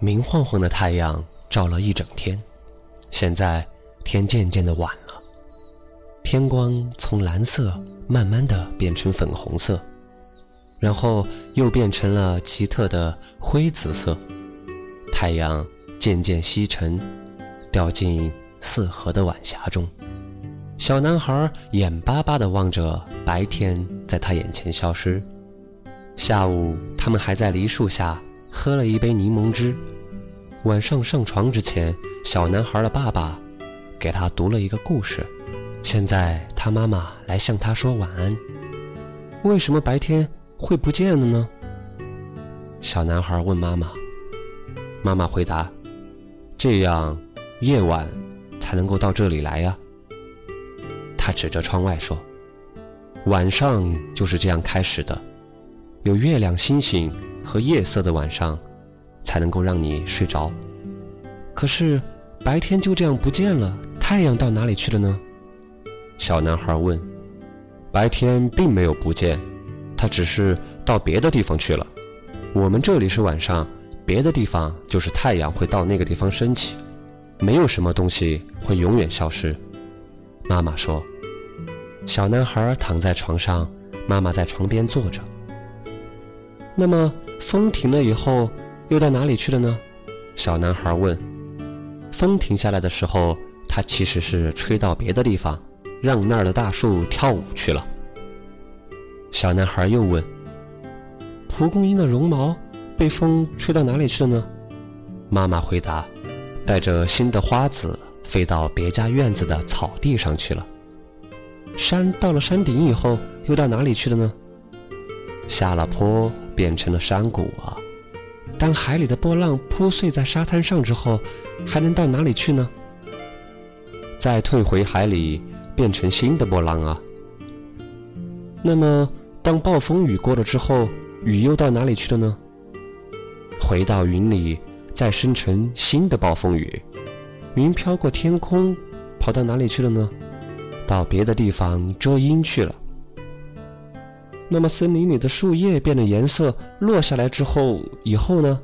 明晃晃的太阳照了一整天，现在天渐渐的晚了，天光从蓝色慢慢的变成粉红色，然后又变成了奇特的灰紫色。太阳渐渐西沉，掉进四合的晚霞中。小男孩眼巴巴地望着白天在他眼前消失。下午，他们还在梨树下喝了一杯柠檬汁。晚上上床之前，小男孩的爸爸给他读了一个故事。现在，他妈妈来向他说晚安。为什么白天会不见了呢？小男孩问妈妈。妈妈回答：“这样，夜晚才能够到这里来呀。”他指着窗外说：“晚上就是这样开始的，有月亮、星星和夜色的晚上，才能够让你睡着。可是白天就这样不见了，太阳到哪里去了呢？”小男孩问。“白天并没有不见，它只是到别的地方去了。我们这里是晚上，别的地方就是太阳会到那个地方升起。没有什么东西会永远消失。”妈妈说。小男孩躺在床上，妈妈在床边坐着。那么风停了以后，又到哪里去了呢？小男孩问。风停下来的时候，它其实是吹到别的地方，让那儿的大树跳舞去了。小男孩又问。蒲公英的绒毛被风吹到哪里去了呢？妈妈回答。带着新的花籽飞到别家院子的草地上去了。山到了山顶以后，又到哪里去了呢？下了坡变成了山谷啊！当海里的波浪铺碎在沙滩上之后，还能到哪里去呢？再退回海里，变成新的波浪啊！那么，当暴风雨过了之后，雨又到哪里去了呢？回到云里，再生成新的暴风雨。云飘过天空，跑到哪里去了呢？到别的地方遮阴去了。那么森林里的树叶变了颜色，落下来之后，以后呢？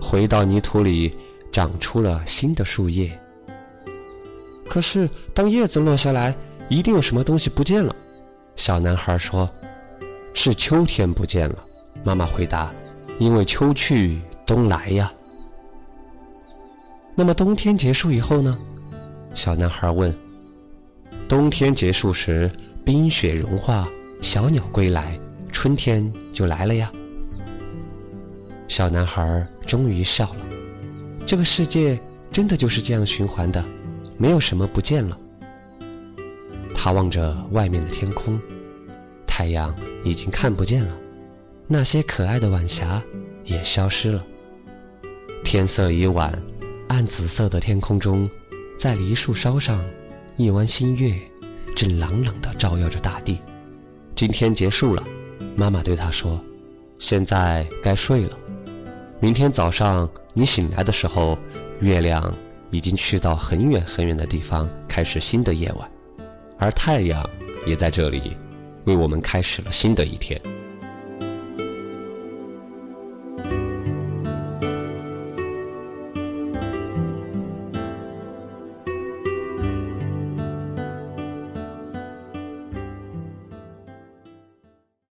回到泥土里，长出了新的树叶。可是当叶子落下来，一定有什么东西不见了。小男孩说：“是秋天不见了。”妈妈回答：“因为秋去冬来呀。”那么冬天结束以后呢？小男孩问。冬天结束时，冰雪融化，小鸟归来，春天就来了呀。小男孩终于笑了。这个世界真的就是这样循环的，没有什么不见了。他望着外面的天空，太阳已经看不见了，那些可爱的晚霞也消失了。天色已晚，暗紫色的天空中，在梨树梢上。一弯新月正朗朗地照耀着大地。今天结束了，妈妈对他说：“现在该睡了。明天早上你醒来的时候，月亮已经去到很远很远的地方，开始新的夜晚，而太阳也在这里，为我们开始了新的一天。”